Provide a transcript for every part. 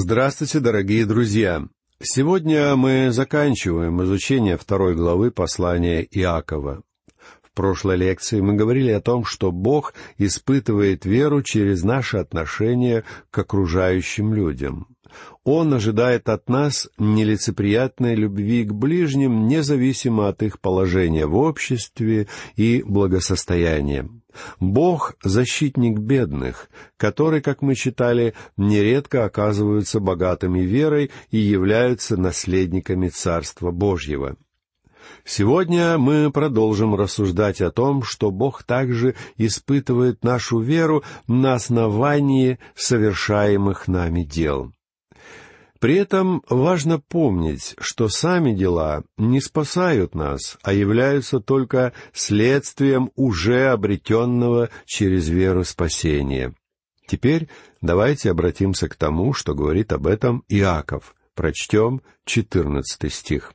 Здравствуйте, дорогие друзья! Сегодня мы заканчиваем изучение второй главы послания Иакова. В прошлой лекции мы говорили о том, что Бог испытывает веру через наши отношения к окружающим людям. Он ожидает от нас нелицеприятной любви к ближним, независимо от их положения в обществе и благосостояния. Бог — защитник бедных, которые, как мы читали, нередко оказываются богатыми верой и являются наследниками Царства Божьего. Сегодня мы продолжим рассуждать о том, что Бог также испытывает нашу веру на основании совершаемых нами дел. При этом важно помнить, что сами дела не спасают нас, а являются только следствием уже обретенного через веру спасения. Теперь давайте обратимся к тому, что говорит об этом Иаков. Прочтем четырнадцатый стих.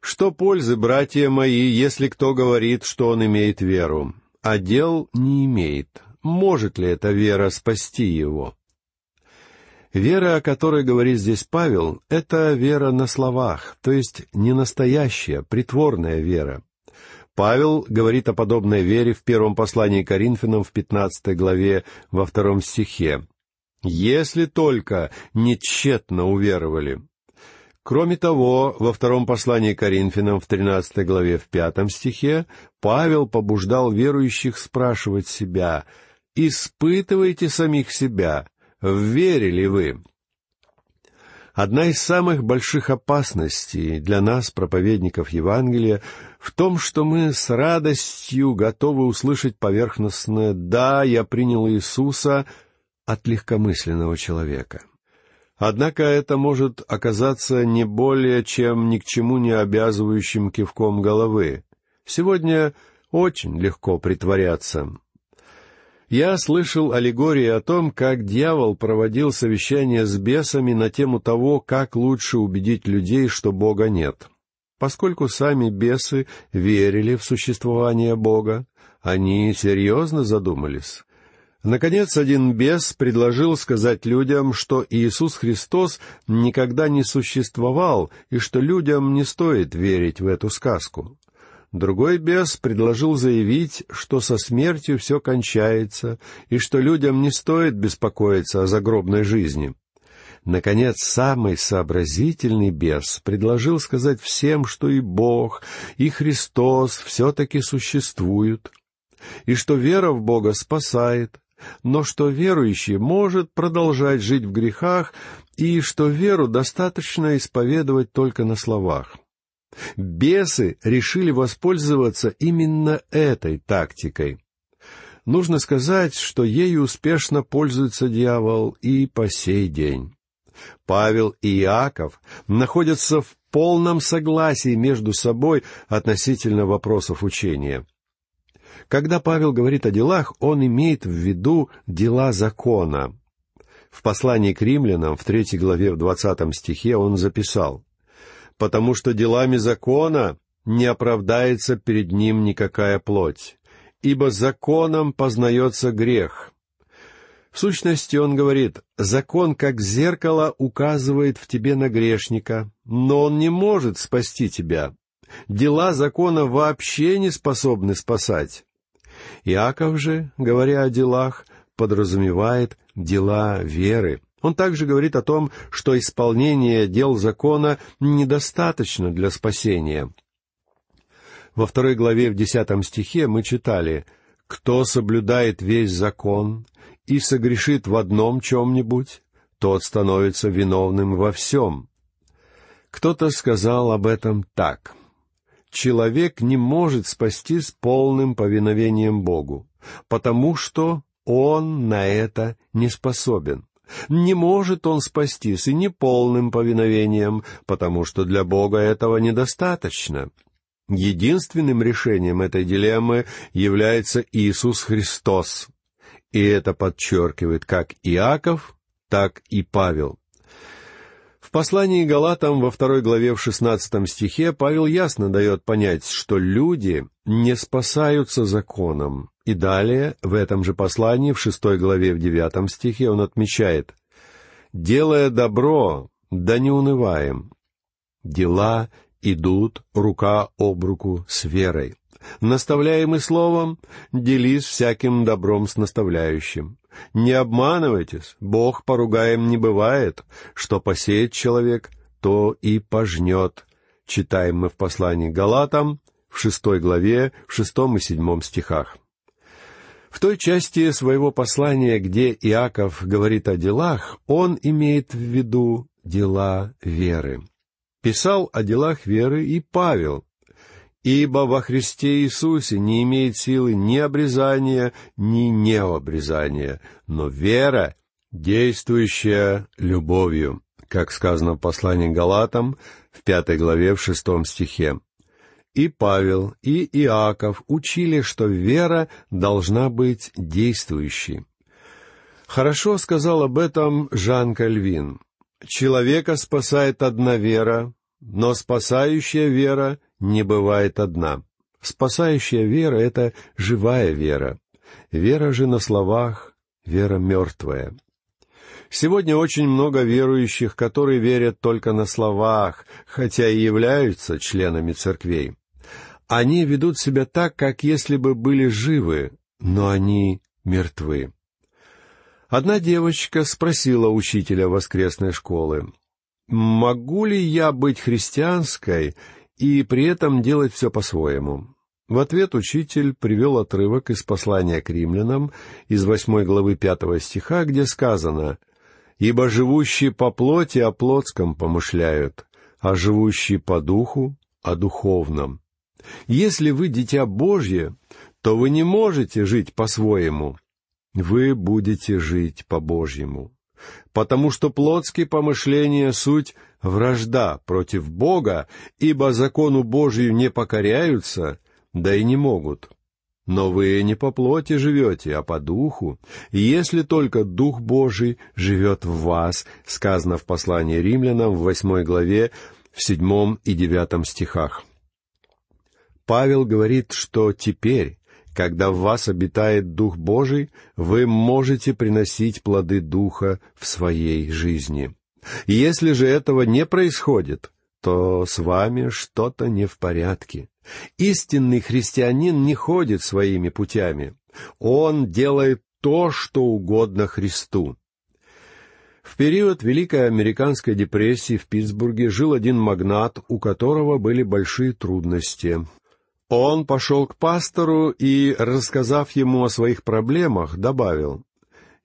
«Что пользы, братья мои, если кто говорит, что он имеет веру, а дел не имеет? Может ли эта вера спасти его?» Вера, о которой говорит здесь Павел, это вера на словах, то есть не настоящая, притворная вера. Павел говорит о подобной вере в первом послании Коринфянам в пятнадцатой главе во втором стихе. «Если только не тщетно уверовали». Кроме того, во втором послании Коринфянам в тринадцатой главе в пятом стихе Павел побуждал верующих спрашивать себя «Испытывайте самих себя, верили вы? Одна из самых больших опасностей для нас, проповедников Евангелия, в том, что мы с радостью готовы услышать поверхностное «да, я принял Иисуса» от легкомысленного человека. Однако это может оказаться не более чем ни к чему не обязывающим кивком головы. Сегодня очень легко притворяться. Я слышал аллегории о том, как дьявол проводил совещание с бесами на тему того, как лучше убедить людей, что Бога нет. Поскольку сами бесы верили в существование Бога, они серьезно задумались. Наконец, один бес предложил сказать людям, что Иисус Христос никогда не существовал и что людям не стоит верить в эту сказку. Другой бес предложил заявить, что со смертью все кончается, и что людям не стоит беспокоиться о загробной жизни. Наконец, самый сообразительный бес предложил сказать всем, что и Бог, и Христос все-таки существуют, и что вера в Бога спасает, но что верующий может продолжать жить в грехах, и что веру достаточно исповедовать только на словах. Бесы решили воспользоваться именно этой тактикой. Нужно сказать, что ею успешно пользуется дьявол и по сей день. Павел и Иаков находятся в полном согласии между собой относительно вопросов учения. Когда Павел говорит о делах, он имеет в виду дела закона. В послании к римлянам в третьей главе в двадцатом стихе он записал потому что делами закона не оправдается перед ним никакая плоть, ибо законом познается грех. В сущности, он говорит, закон как зеркало указывает в тебе на грешника, но он не может спасти тебя. Дела закона вообще не способны спасать. Иаков же, говоря о делах, подразумевает дела веры. Он также говорит о том, что исполнение дел закона недостаточно для спасения. Во второй главе в десятом стихе мы читали «Кто соблюдает весь закон и согрешит в одном чем-нибудь, тот становится виновным во всем». Кто-то сказал об этом так. Человек не может спастись полным повиновением Богу, потому что он на это не способен. Не может он спастись и неполным повиновением, потому что для Бога этого недостаточно. Единственным решением этой дилеммы является Иисус Христос. И это подчеркивает как Иаков, так и Павел. Послании Галатам во второй главе в шестнадцатом стихе Павел ясно дает понять, что люди не спасаются законом. И далее, в этом же послании, в шестой главе в девятом стихе, он отмечает, Делая добро, да не унываем. Дела идут рука об руку с верой. Наставляемый словом, делись всяким добром с наставляющим. Не обманывайтесь, Бог поругаем не бывает, что посеет человек, то и пожнет. Читаем мы в послании Галатам, в шестой главе, в шестом и седьмом стихах. В той части своего послания, где Иаков говорит о делах, он имеет в виду дела веры. Писал о делах веры и Павел, ибо во Христе Иисусе не имеет силы ни обрезания, ни необрезания, но вера, действующая любовью, как сказано в послании Галатам в пятой главе в шестом стихе. И Павел, и Иаков учили, что вера должна быть действующей. Хорошо сказал об этом Жан Кальвин. Человека спасает одна вера, но спасающая вера не бывает одна. Спасающая вера — это живая вера. Вера же на словах — вера мертвая. Сегодня очень много верующих, которые верят только на словах, хотя и являются членами церквей. Они ведут себя так, как если бы были живы, но они мертвы. Одна девочка спросила учителя воскресной школы, «Могу ли я быть христианской и при этом делать все по-своему?» В ответ учитель привел отрывок из послания к римлянам из восьмой главы пятого стиха, где сказано «Ибо живущие по плоти о плотском помышляют, а живущие по духу — о духовном». Если вы дитя Божье, то вы не можете жить по-своему. Вы будете жить по-божьему. Потому что плотские помышления — суть вражда против Бога, ибо закону Божию не покоряются, да и не могут. Но вы не по плоти живете, а по духу, если только Дух Божий живет в вас, сказано в послании римлянам в восьмой главе, в седьмом и девятом стихах. Павел говорит, что теперь, когда в вас обитает Дух Божий, вы можете приносить плоды Духа в своей жизни. Если же этого не происходит, то с вами что-то не в порядке. Истинный христианин не ходит своими путями. Он делает то, что угодно Христу. В период Великой Американской депрессии в Питтсбурге жил один магнат, у которого были большие трудности. Он пошел к пастору и, рассказав ему о своих проблемах, добавил,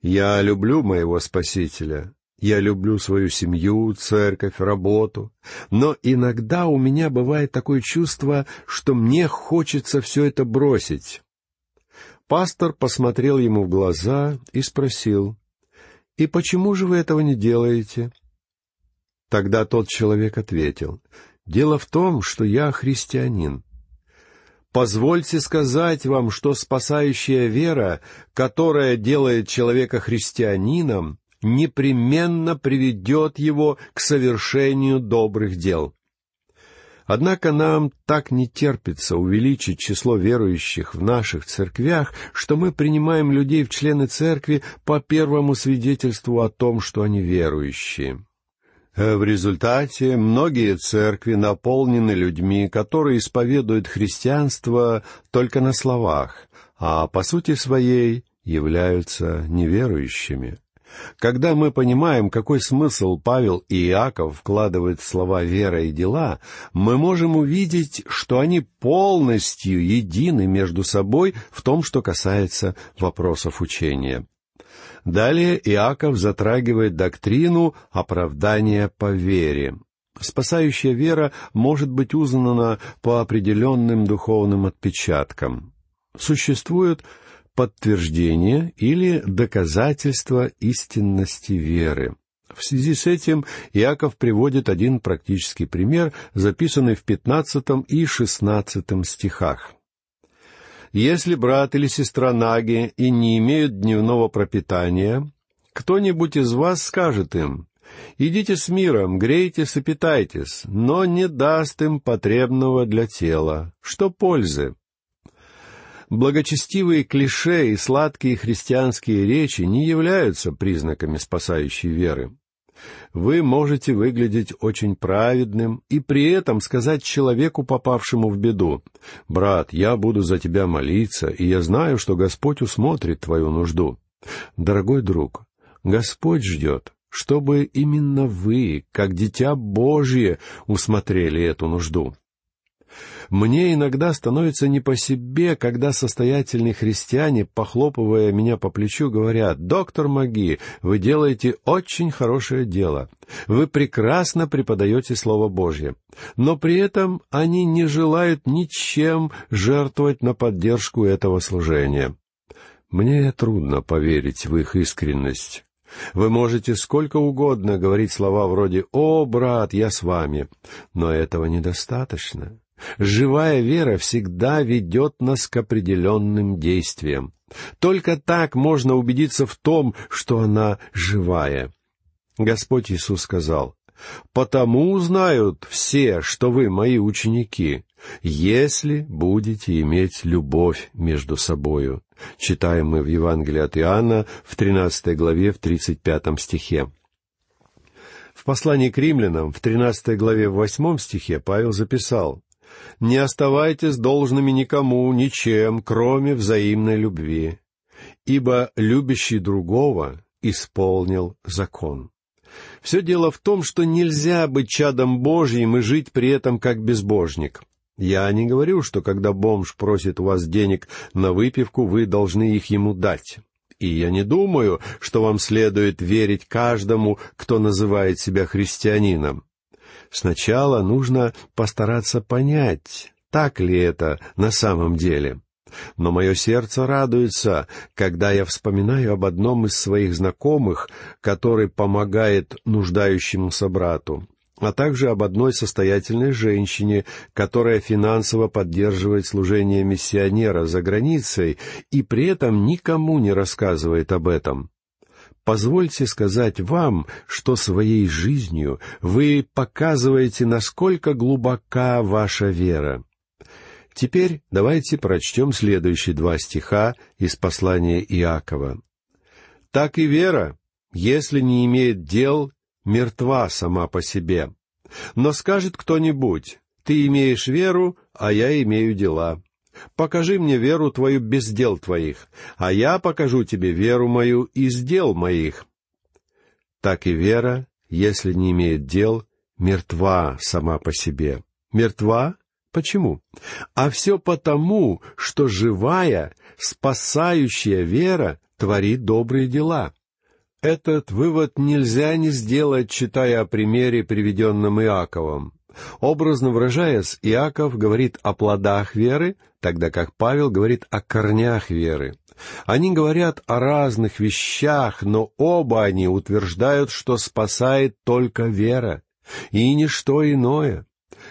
«Я люблю моего Спасителя, я люблю свою семью, церковь, работу, но иногда у меня бывает такое чувство, что мне хочется все это бросить». Пастор посмотрел ему в глаза и спросил, «И почему же вы этого не делаете?» Тогда тот человек ответил, «Дело в том, что я христианин. Позвольте сказать вам, что спасающая вера, которая делает человека христианином, непременно приведет его к совершению добрых дел. Однако нам так не терпится увеличить число верующих в наших церквях, что мы принимаем людей в члены церкви по первому свидетельству о том, что они верующие. Э, в результате многие церкви наполнены людьми, которые исповедуют христианство только на словах, а по сути своей являются неверующими. Когда мы понимаем, какой смысл Павел и Иаков вкладывают в слова «вера» и «дела», мы можем увидеть, что они полностью едины между собой в том, что касается вопросов учения. Далее Иаков затрагивает доктрину оправдания по вере. Спасающая вера может быть узнана по определенным духовным отпечаткам. Существует подтверждение или доказательство истинности веры. В связи с этим Иаков приводит один практический пример, записанный в пятнадцатом и шестнадцатом стихах. Если брат или сестра наги и не имеют дневного пропитания, кто-нибудь из вас скажет им, «Идите с миром, грейтесь и питайтесь», но не даст им потребного для тела. Что пользы? Благочестивые клише и сладкие христианские речи не являются признаками спасающей веры. Вы можете выглядеть очень праведным и при этом сказать человеку, попавшему в беду, «Брат, я буду за тебя молиться, и я знаю, что Господь усмотрит твою нужду». Дорогой друг, Господь ждет, чтобы именно вы, как дитя Божье, усмотрели эту нужду. Мне иногда становится не по себе, когда состоятельные христиане, похлопывая меня по плечу, говорят, «Доктор Маги, вы делаете очень хорошее дело. Вы прекрасно преподаете Слово Божье». Но при этом они не желают ничем жертвовать на поддержку этого служения. Мне трудно поверить в их искренность. Вы можете сколько угодно говорить слова вроде «О, брат, я с вами», но этого недостаточно. Живая вера всегда ведет нас к определенным действиям. Только так можно убедиться в том, что она живая. Господь Иисус сказал, «Потому узнают все, что вы мои ученики, если будете иметь любовь между собою». Читаем мы в Евангелии от Иоанна в 13 главе в 35 стихе. В послании к римлянам в 13 главе в 8 стихе Павел записал не оставайтесь должными никому, ничем, кроме взаимной любви, ибо любящий другого исполнил закон. Все дело в том, что нельзя быть чадом Божьим и жить при этом как безбожник. Я не говорю, что когда бомж просит у вас денег на выпивку, вы должны их ему дать. И я не думаю, что вам следует верить каждому, кто называет себя христианином. Сначала нужно постараться понять, так ли это на самом деле. Но мое сердце радуется, когда я вспоминаю об одном из своих знакомых, который помогает нуждающемуся брату, а также об одной состоятельной женщине, которая финансово поддерживает служение миссионера за границей и при этом никому не рассказывает об этом. Позвольте сказать вам, что своей жизнью вы показываете, насколько глубока ваша вера. Теперь давайте прочтем следующие два стиха из послания Иакова. «Так и вера, если не имеет дел, мертва сама по себе. Но скажет кто-нибудь, ты имеешь веру, а я имею дела. Покажи мне веру твою без дел твоих, а я покажу тебе веру мою из дел моих. Так и вера, если не имеет дел, мертва сама по себе. Мертва? Почему? А все потому, что живая, спасающая вера творит добрые дела. Этот вывод нельзя не сделать, читая о примере, приведенном Иаковом. Образно выражаясь, Иаков говорит о плодах веры, тогда как Павел говорит о корнях веры. Они говорят о разных вещах, но оба они утверждают, что спасает только вера, и ничто иное.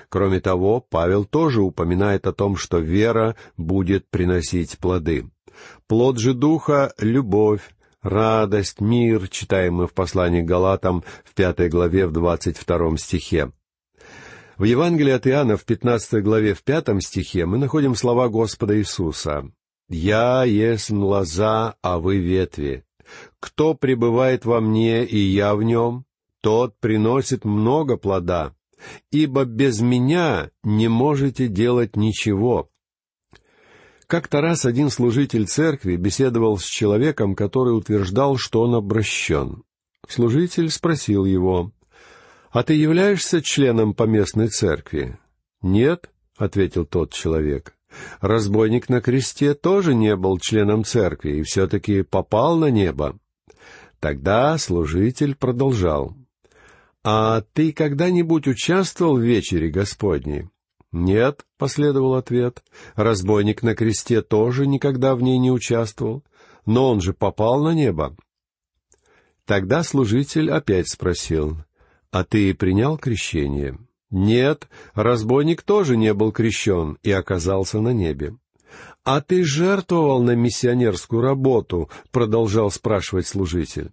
Кроме того, Павел тоже упоминает о том, что вера будет приносить плоды. Плод же Духа — любовь, радость, мир, читаем мы в послании к Галатам в пятой главе в двадцать втором стихе. В Евангелии от Иоанна в 15 главе в пятом стихе мы находим слова Господа Иисуса. «Я есть лоза, а вы ветви. Кто пребывает во мне, и я в нем, тот приносит много плода, ибо без меня не можете делать ничего». Как-то раз один служитель церкви беседовал с человеком, который утверждал, что он обращен. Служитель спросил его, «А ты являешься членом поместной церкви?» «Нет», — ответил тот человек. «Разбойник на кресте тоже не был членом церкви и все-таки попал на небо». Тогда служитель продолжал. «А ты когда-нибудь участвовал в вечере Господней?» «Нет», — последовал ответ. «Разбойник на кресте тоже никогда в ней не участвовал. Но он же попал на небо». Тогда служитель опять спросил. «А ты принял крещение?» «Нет, разбойник тоже не был крещен и оказался на небе». «А ты жертвовал на миссионерскую работу?» — продолжал спрашивать служитель.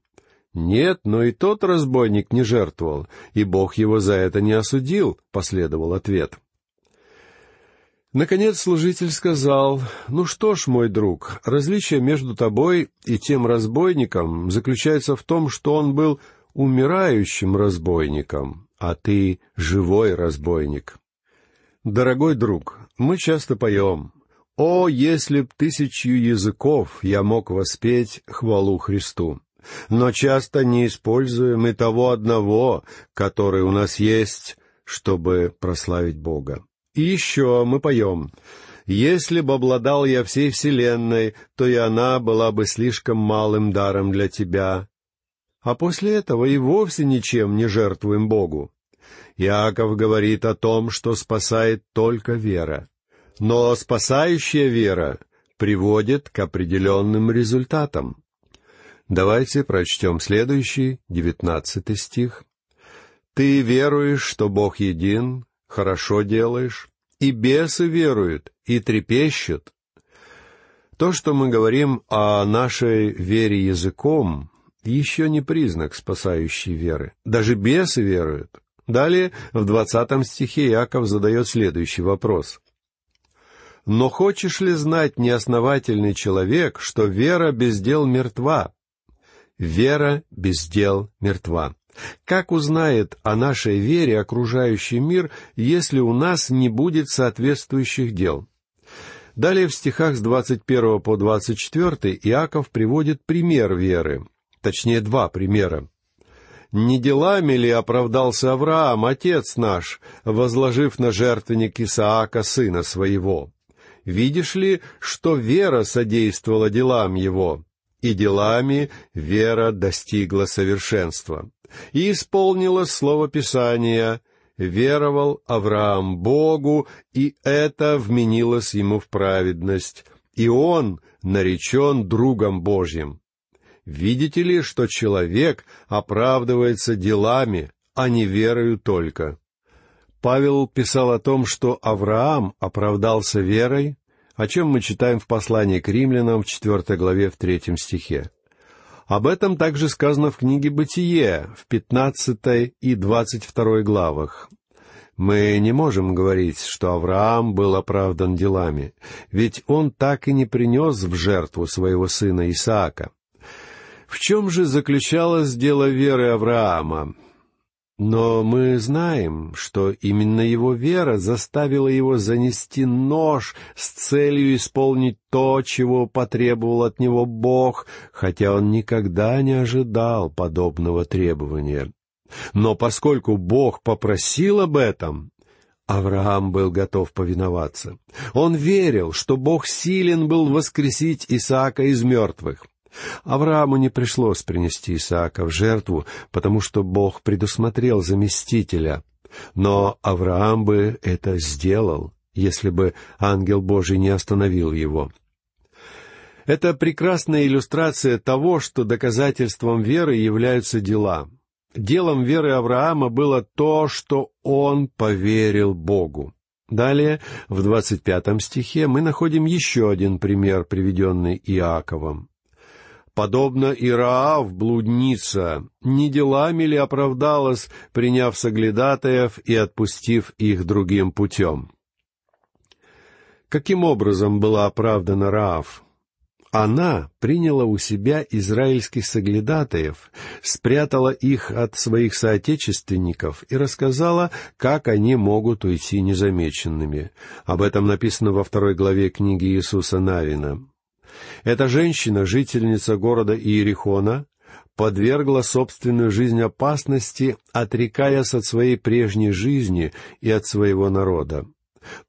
«Нет, но и тот разбойник не жертвовал, и Бог его за это не осудил», — последовал ответ. Наконец служитель сказал, «Ну что ж, мой друг, различие между тобой и тем разбойником заключается в том, что он был умирающим разбойником, а ты живой разбойник. Дорогой друг, мы часто поем «О, если б тысячу языков я мог воспеть хвалу Христу!» но часто не используем и того одного, который у нас есть, чтобы прославить Бога. И еще мы поем «Если бы обладал я всей вселенной, то и она была бы слишком малым даром для тебя». А после этого и вовсе ничем не жертвуем Богу. Иаков говорит о том, что спасает только вера. Но спасающая вера приводит к определенным результатам. Давайте прочтем следующий, девятнадцатый стих. «Ты веруешь, что Бог един, хорошо делаешь, и бесы веруют, и трепещут». То, что мы говорим о нашей вере языком, еще не признак спасающей веры. Даже бесы веруют. Далее, в двадцатом стихе Иаков задает следующий вопрос. «Но хочешь ли знать, неосновательный человек, что вера без дел мертва?» Вера без дел мертва. Как узнает о нашей вере окружающий мир, если у нас не будет соответствующих дел? Далее в стихах с 21 по 24 Иаков приводит пример веры, точнее два примера. «Не делами ли оправдался Авраам, отец наш, возложив на жертвенник Исаака, сына своего? Видишь ли, что вера содействовала делам его, и делами вера достигла совершенства. И исполнила слово Писания «Веровал Авраам Богу, и это вменилось ему в праведность, и он наречен другом Божьим». Видите ли, что человек оправдывается делами, а не верою только? Павел писал о том, что Авраам оправдался верой, о чем мы читаем в послании к римлянам в четвертой главе в третьем стихе. Об этом также сказано в книге «Бытие» в пятнадцатой и двадцать второй главах. Мы не можем говорить, что Авраам был оправдан делами, ведь он так и не принес в жертву своего сына Исаака. В чем же заключалось дело веры Авраама? Но мы знаем, что именно его вера заставила его занести нож с целью исполнить то, чего потребовал от него Бог, хотя он никогда не ожидал подобного требования. Но поскольку Бог попросил об этом, Авраам был готов повиноваться. Он верил, что Бог силен был воскресить Исаака из мертвых. Аврааму не пришлось принести Исаака в жертву, потому что Бог предусмотрел заместителя. Но Авраам бы это сделал, если бы ангел Божий не остановил его. Это прекрасная иллюстрация того, что доказательством веры являются дела. Делом веры Авраама было то, что он поверил Богу. Далее, в двадцать пятом стихе, мы находим еще один пример, приведенный Иаковом подобно Ираав, блудница, не делами ли оправдалась, приняв соглядатаев и отпустив их другим путем? Каким образом была оправдана Раав? Она приняла у себя израильских соглядатаев, спрятала их от своих соотечественников и рассказала, как они могут уйти незамеченными. Об этом написано во второй главе книги Иисуса Навина. Эта женщина, жительница города Иерихона, подвергла собственную жизнь опасности, отрекаясь от своей прежней жизни и от своего народа.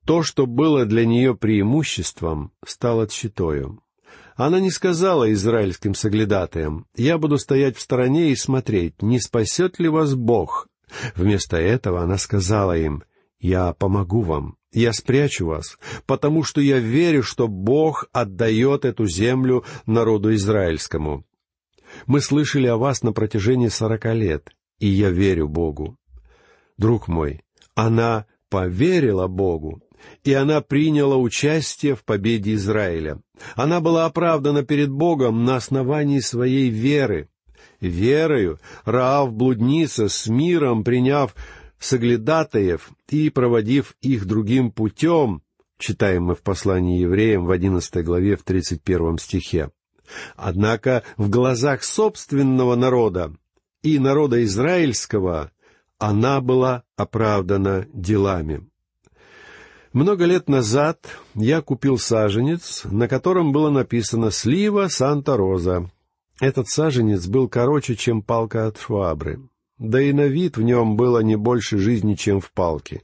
То, что было для нее преимуществом, стало тщетою. Она не сказала израильским соглядатаям, «Я буду стоять в стороне и смотреть, не спасет ли вас Бог». Вместо этого она сказала им, «Я помогу вам. Я спрячу вас, потому что я верю, что Бог отдает эту землю народу израильскому. Мы слышали о вас на протяжении сорока лет, и я верю Богу. Друг мой, она поверила Богу, и она приняла участие в победе Израиля. Она была оправдана перед Богом на основании своей веры. Верою Раав блудница с миром приняв соглядатаев и проводив их другим путем, читаем мы в послании евреям в одиннадцатой главе в тридцать первом стихе. Однако в глазах собственного народа и народа израильского она была оправдана делами. Много лет назад я купил саженец, на котором было написано «Слива Санта-Роза». Этот саженец был короче, чем палка от швабры. Да и на вид в нем было не больше жизни, чем в палке.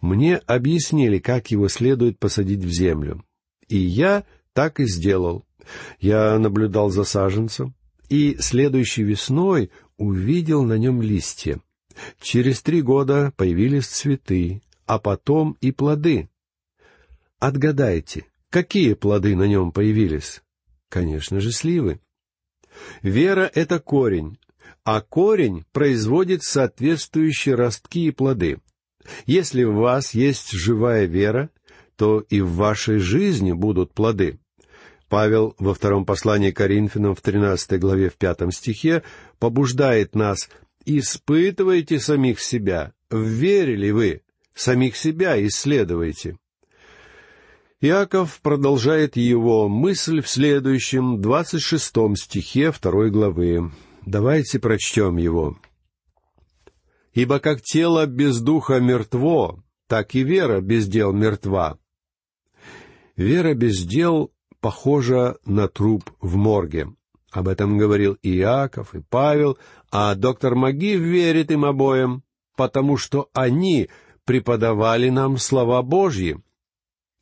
Мне объяснили, как его следует посадить в землю. И я так и сделал. Я наблюдал за саженцем, и следующей весной увидел на нем листья. Через три года появились цветы, а потом и плоды. Отгадайте, какие плоды на нем появились? Конечно же, сливы. Вера — это корень, а корень производит соответствующие ростки и плоды. Если в вас есть живая вера, то и в вашей жизни будут плоды. Павел во втором послании Коринфянам в 13 главе в пятом стихе побуждает нас «Испытывайте самих себя, верили вы, самих себя исследуйте». Иаков продолжает его мысль в следующем, двадцать шестом стихе второй главы. Давайте прочтем его. «Ибо как тело без духа мертво, так и вера без дел мертва. Вера без дел похожа на труп в морге. Об этом говорил и Иаков, и Павел, а доктор Магив верит им обоим, потому что они преподавали нам слова Божьи.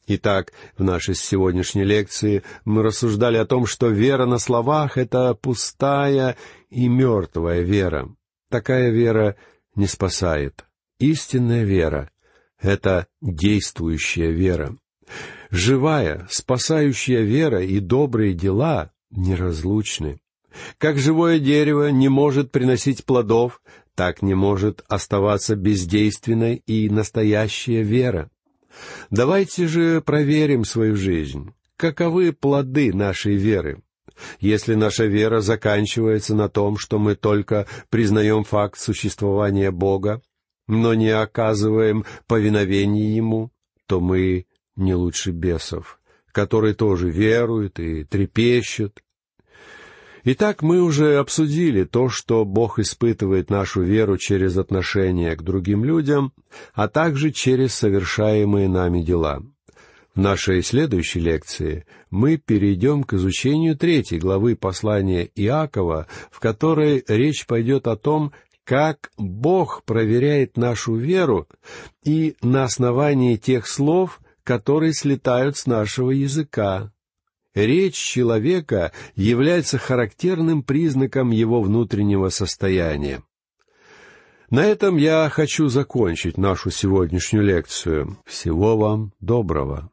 Итак, в нашей сегодняшней лекции мы рассуждали о том, что вера на словах — это пустая и мертвая вера. Такая вера не спасает. Истинная вера — это действующая вера. Живая, спасающая вера и добрые дела неразлучны. Как живое дерево не может приносить плодов, так не может оставаться бездейственной и настоящая вера. Давайте же проверим свою жизнь. Каковы плоды нашей веры? Если наша вера заканчивается на том, что мы только признаем факт существования Бога, но не оказываем повиновения Ему, то мы не лучше бесов, которые тоже веруют и трепещут, Итак, мы уже обсудили то, что Бог испытывает нашу веру через отношение к другим людям, а также через совершаемые нами дела. В нашей следующей лекции мы перейдем к изучению третьей главы послания Иакова, в которой речь пойдет о том, как Бог проверяет нашу веру и на основании тех слов, которые слетают с нашего языка, речь человека является характерным признаком его внутреннего состояния. На этом я хочу закончить нашу сегодняшнюю лекцию. Всего вам доброго.